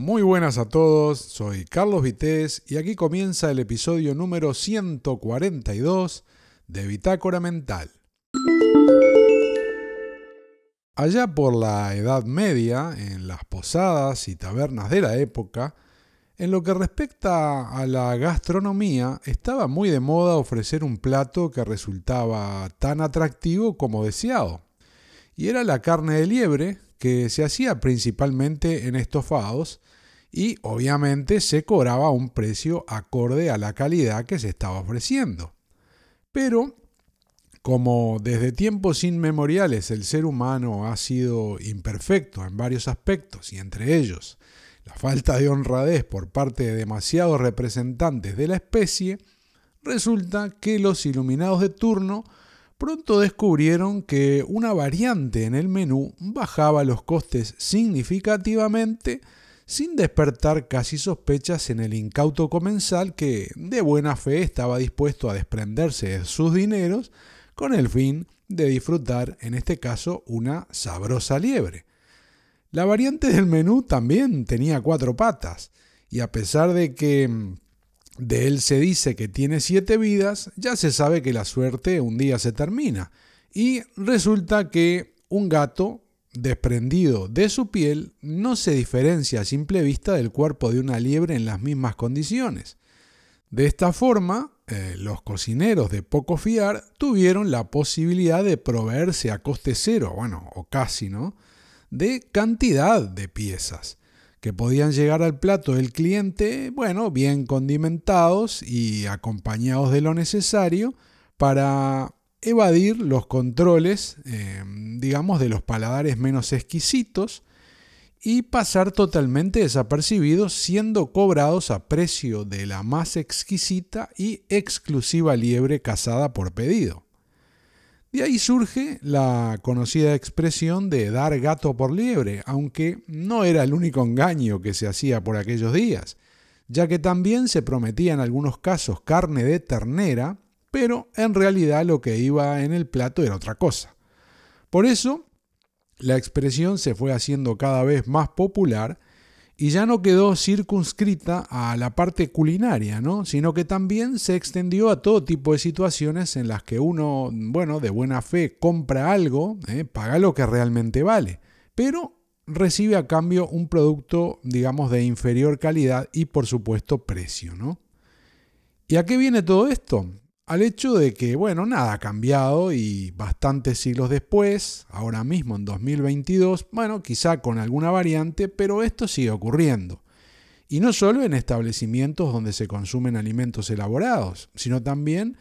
Muy buenas a todos, soy Carlos Vitéz y aquí comienza el episodio número 142 de Bitácora Mental. Allá por la Edad Media, en las posadas y tabernas de la época, en lo que respecta a la gastronomía, estaba muy de moda ofrecer un plato que resultaba tan atractivo como deseado. Y era la carne de liebre, que se hacía principalmente en estofados y obviamente se cobraba un precio acorde a la calidad que se estaba ofreciendo. Pero, como desde tiempos inmemoriales el ser humano ha sido imperfecto en varios aspectos y entre ellos la falta de honradez por parte de demasiados representantes de la especie, resulta que los iluminados de turno pronto descubrieron que una variante en el menú bajaba los costes significativamente sin despertar casi sospechas en el incauto comensal que de buena fe estaba dispuesto a desprenderse de sus dineros con el fin de disfrutar, en este caso, una sabrosa liebre. La variante del menú también tenía cuatro patas, y a pesar de que mm, de él se dice que tiene siete vidas, ya se sabe que la suerte un día se termina, y resulta que un gato desprendido de su piel no se diferencia a simple vista del cuerpo de una liebre en las mismas condiciones. De esta forma, eh, los cocineros de poco fiar tuvieron la posibilidad de proveerse a coste cero, bueno, o casi, ¿no? de cantidad de piezas que podían llegar al plato del cliente, bueno, bien condimentados y acompañados de lo necesario para evadir los controles, eh, digamos, de los paladares menos exquisitos y pasar totalmente desapercibidos siendo cobrados a precio de la más exquisita y exclusiva liebre cazada por pedido. De ahí surge la conocida expresión de dar gato por liebre, aunque no era el único engaño que se hacía por aquellos días, ya que también se prometía en algunos casos carne de ternera, pero en realidad lo que iba en el plato era otra cosa. Por eso, la expresión se fue haciendo cada vez más popular y ya no quedó circunscrita a la parte culinaria, ¿no? sino que también se extendió a todo tipo de situaciones en las que uno, bueno, de buena fe compra algo, ¿eh? paga lo que realmente vale, pero recibe a cambio un producto, digamos, de inferior calidad y por supuesto precio, ¿no? ¿Y a qué viene todo esto? Al hecho de que, bueno, nada ha cambiado y bastantes siglos después, ahora mismo en 2022, bueno, quizá con alguna variante, pero esto sigue ocurriendo. Y no solo en establecimientos donde se consumen alimentos elaborados, sino también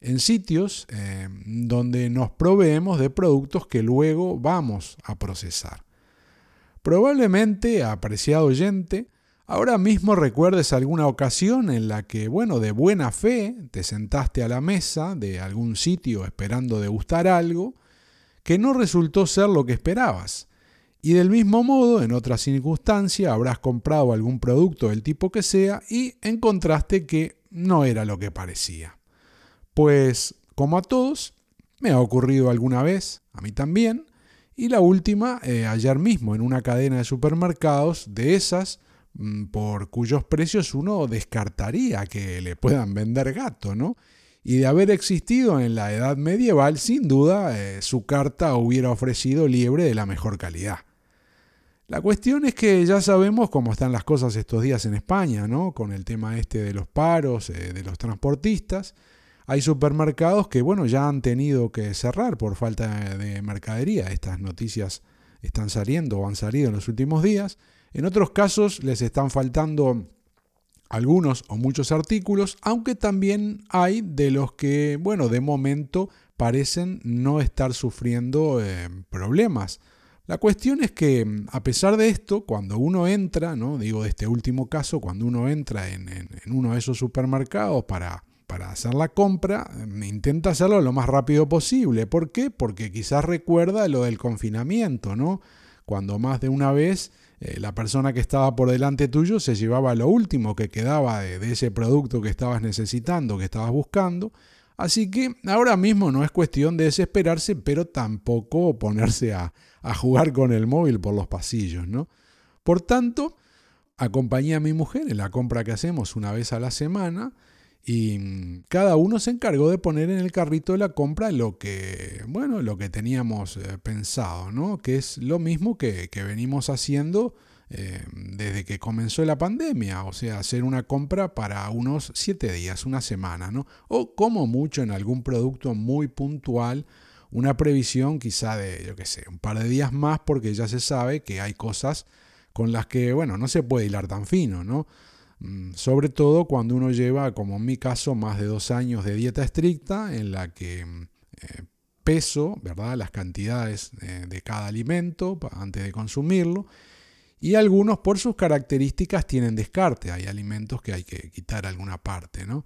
en sitios eh, donde nos proveemos de productos que luego vamos a procesar. Probablemente, apreciado oyente, Ahora mismo recuerdes alguna ocasión en la que, bueno, de buena fe te sentaste a la mesa de algún sitio esperando degustar algo que no resultó ser lo que esperabas. Y del mismo modo, en otra circunstancia, habrás comprado algún producto del tipo que sea y encontraste que no era lo que parecía. Pues, como a todos, me ha ocurrido alguna vez, a mí también, y la última, eh, ayer mismo, en una cadena de supermercados, de esas por cuyos precios uno descartaría que le puedan vender gato, ¿no? Y de haber existido en la edad medieval, sin duda, eh, su carta hubiera ofrecido liebre de la mejor calidad. La cuestión es que ya sabemos cómo están las cosas estos días en España, ¿no? Con el tema este de los paros, eh, de los transportistas. Hay supermercados que, bueno, ya han tenido que cerrar por falta de mercadería. Estas noticias están saliendo o han salido en los últimos días. En otros casos les están faltando algunos o muchos artículos, aunque también hay de los que, bueno, de momento parecen no estar sufriendo eh, problemas. La cuestión es que, a pesar de esto, cuando uno entra, ¿no? digo de este último caso, cuando uno entra en, uno de esos supermercados para, para hacer la compra, intenta hacerlo lo más rápido posible. ¿Por qué? Porque quizás recuerda lo del confinamiento, ¿no? Cuando más de una vez eh, la persona que estaba por delante tuyo se llevaba lo último que quedaba de, ese producto que estabas necesitando, que estabas buscando. Así que ahora mismo no es cuestión de desesperarse, pero tampoco ponerse a, a jugar con el móvil por los pasillos, ¿no? Por tanto, acompañé a mi mujer en la compra que hacemos una vez a la semana y mm, cada uno se encargó de poner en el carrito de la compra lo que, bueno, lo que teníamos eh, pensado, ¿no? Que es lo mismo que, venimos haciendo eh, desde que comenzó la pandemia, o sea, hacer una compra para unos siete días, una semana, ¿no? O como mucho en algún producto muy puntual, una previsión quizá de, yo qué sé, un par de días más porque ya se sabe que hay cosas con las que, bueno, no se puede hilar tan fino, ¿no? Mm, sobre todo cuando uno lleva, como en mi caso, más de dos años de dieta estricta en la que mm, eh, peso, ¿verdad? Las cantidades eh, de cada alimento antes de consumirlo. Y algunos por sus características tienen descarte. Hay alimentos que hay que quitar alguna parte, ¿no?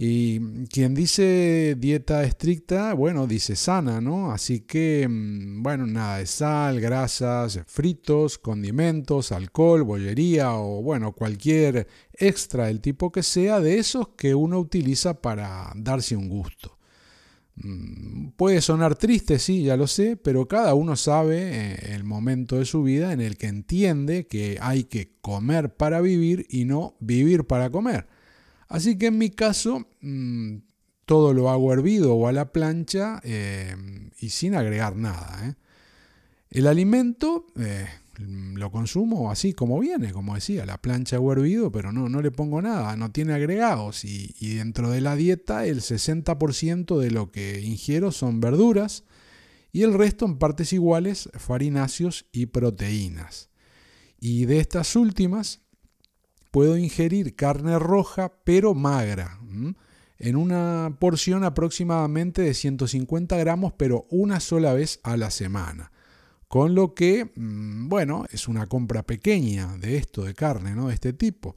Y quien dice dieta estricta, bueno, dice sana, ¿no? Así que, mm, bueno, nada de sal, grasas, fritos, condimentos, alcohol, bollería o, bueno, cualquier extra del tipo que sea de esos que uno utiliza para darse un gusto. Mm, puede sonar triste, sí, ya lo sé, pero cada uno sabe eh, el momento de su vida en el que entiende que hay que comer para vivir y no vivir para comer. Así que en mi caso, mm, todo lo hago hervido o a la plancha eh, y sin agregar nada. ¿eh? El alimento eh, lo consumo así como viene, como decía, la plancha o hervido, pero no, no le pongo nada, no tiene agregados. Y, y dentro de la dieta, el 60% de lo que ingiero son verduras y el resto en partes iguales farináceos y proteínas. Y de estas últimas, puedo ingerir carne roja pero magra, en una porción aproximadamente de 150 gramos, pero una sola vez a la semana. Con lo que, mm, bueno, es una compra pequeña de esto, de carne, ¿no? De este tipo.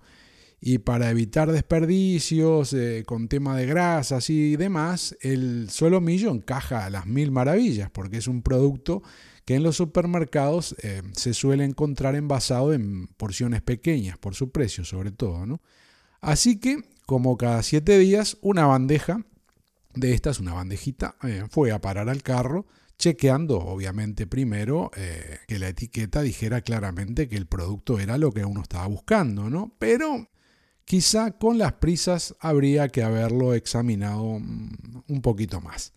Y para evitar desperdicios eh, con tema de grasas y demás, el solomillo encaja a las mil maravillas, porque es un producto que en los supermercados eh, se suele encontrar envasado en porciones pequeñas, por su precio sobre todo. ¿no? Así que, como cada siete días, una bandeja de estas, una bandejita, eh, fue a parar al carro, chequeando obviamente primero eh, que la etiqueta dijera claramente que el producto era lo que uno estaba buscando, ¿no? Pero quizá con las prisas habría que haberlo examinado mm, un poquito más.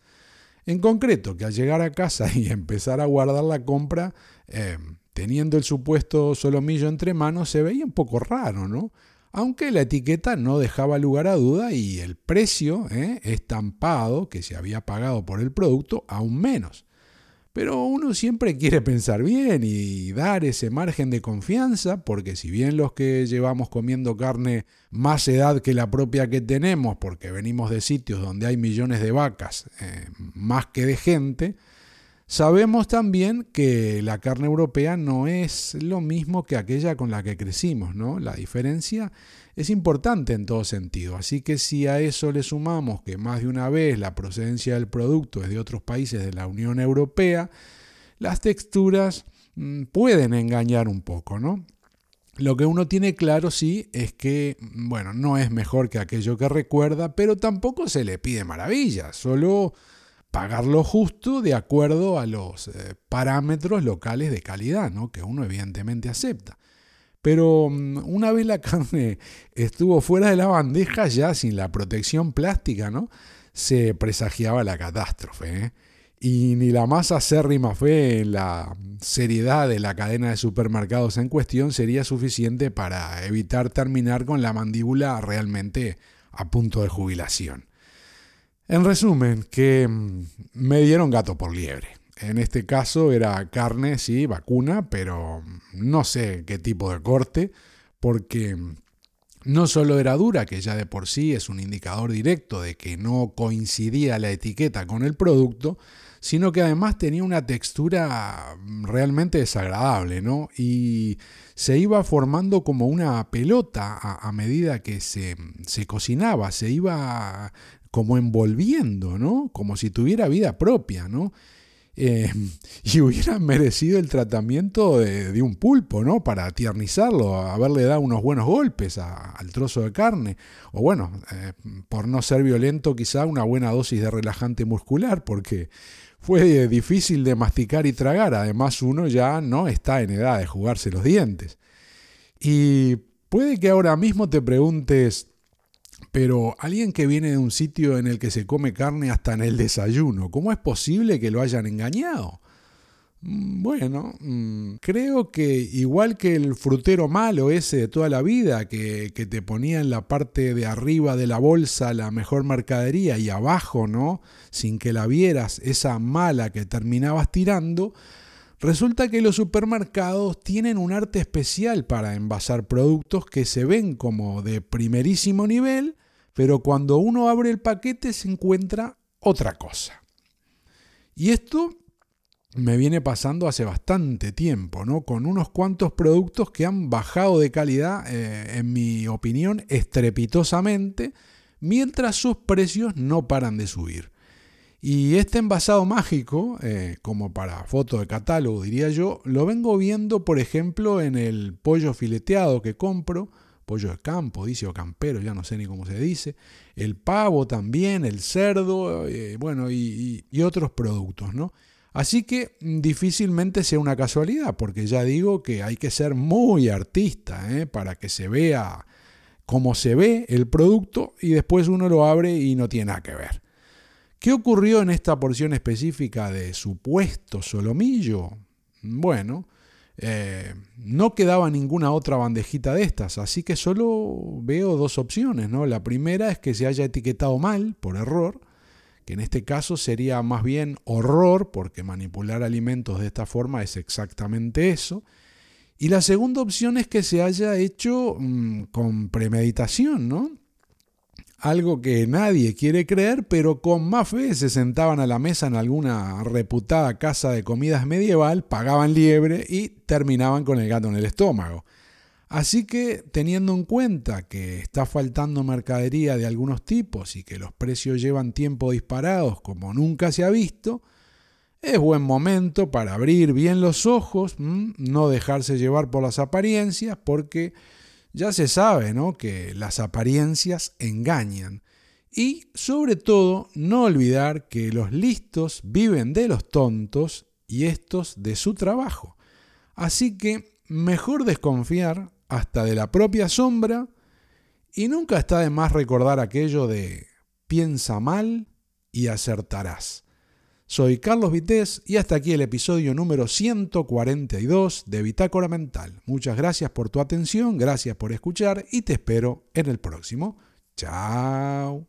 En concreto, que al llegar a casa y empezar a guardar la compra, eh, teniendo el supuesto solomillo entre manos, se veía un poco raro, ¿no? Aunque la etiqueta no dejaba lugar a duda y el precio eh, estampado que se había pagado por el producto aún menos. Pero uno siempre quiere pensar bien y dar ese margen de confianza, porque si bien los que llevamos comiendo carne más edad que la propia que tenemos, porque venimos de sitios donde hay millones de vacas eh, más que de gente, sabemos también que la carne europea no es lo mismo que aquella con la que crecimos, ¿no? La diferencia es importante en todo sentido. Así que si a eso le sumamos que más de una vez la procedencia del producto es de otros países de la Unión Europea, las texturas mm, pueden engañar un poco, ¿no? Lo que uno tiene claro sí es que, mm, bueno, no es mejor que aquello que recuerda, pero tampoco se le pide maravilla, solo pagar lo justo de acuerdo a los eh, parámetros locales de calidad, ¿no? que uno evidentemente acepta. Pero mm, una vez la carne estuvo fuera de la bandeja, ya sin la protección plástica, ¿no? Se presagiaba la catástrofe. ¿eh? Y ni la más acérrima fe en la seriedad de la cadena de supermercados en cuestión sería suficiente para evitar terminar con la mandíbula realmente a punto de jubilación. En resumen, que mm, me dieron gato por liebre. En este caso era carne, sí, vacuna, pero no sé qué tipo de corte, porque no solo era dura, que ya de por sí es un indicador directo de que no coincidía la etiqueta con el producto, sino que además tenía una textura realmente desagradable, ¿no? Y se iba formando como una pelota a, medida que se, se, cocinaba, se iba como envolviendo, ¿no? Como si tuviera vida propia, ¿no? Eh, y hubieran merecido el tratamiento de, un pulpo, ¿no? Para tiernizarlo, haberle dado unos buenos golpes al trozo de carne. O bueno, eh, por no ser violento, quizá una buena dosis de relajante muscular, porque fue difícil de masticar y tragar. Además, uno ya no está en edad de jugarse los dientes. Y puede que ahora mismo te preguntes, pero alguien que viene de un sitio en el que se come carne hasta en el desayuno, ¿cómo es posible que lo hayan engañado? Mm, bueno, mm, creo que igual que el frutero malo ese de toda la vida, que, que, te ponía en la parte de arriba de la bolsa la mejor mercadería y abajo, ¿no? Sin que la vieras, esa mala que terminabas tirando, resulta que los supermercados tienen un arte especial para envasar productos que se ven como de primerísimo nivel, pero cuando uno abre el paquete se encuentra otra cosa. Y esto me viene pasando hace bastante tiempo, ¿no? Con unos cuantos productos que han bajado de calidad, eh, en mi opinión, estrepitosamente, mientras sus precios no paran de subir. Y este envasado mágico, eh, como para foto de catálogo diría yo, lo vengo viendo, por ejemplo, en el pollo fileteado que compro, pollo de campo, dice, o campero, ya no sé ni cómo se dice, el pavo también, el cerdo, eh, bueno, y, y otros productos, ¿no? Así que mm, difícilmente sea una casualidad, porque ya digo que hay que ser muy artista ¿eh? para que se vea cómo se ve el producto y después uno lo abre y no tiene nada que ver. ¿Qué ocurrió en esta porción específica de supuesto solomillo? Bueno, eh, no quedaba ninguna otra bandejita de estas, así que solo veo dos opciones. ¿no? La primera es que se haya etiquetado mal, por error, que en este caso sería más bien horror, porque manipular alimentos de esta forma es exactamente eso. Y la segunda opción es que se haya hecho mm, con premeditación, ¿no? Algo que nadie quiere creer, pero con más fe se sentaban a la mesa en alguna reputada casa de comidas medieval, pagaban liebre y terminaban con el gato en el estómago. Así que teniendo en cuenta que está faltando mercadería de algunos tipos y que los precios llevan tiempo disparados como nunca se ha visto, es buen momento para abrir bien los ojos, no dejarse llevar por las apariencias, porque ya se sabe ¿no? que las apariencias engañan. Y sobre todo, no olvidar que los listos viven de los tontos y estos de su trabajo. Así que mejor desconfiar hasta de la propia sombra, y nunca está de más recordar aquello de piensa mal y acertarás. Soy Carlos Vitéz y hasta aquí el episodio número 142 de Bitácora Mental. Muchas gracias por tu atención, gracias por escuchar y te espero en el próximo. Chao.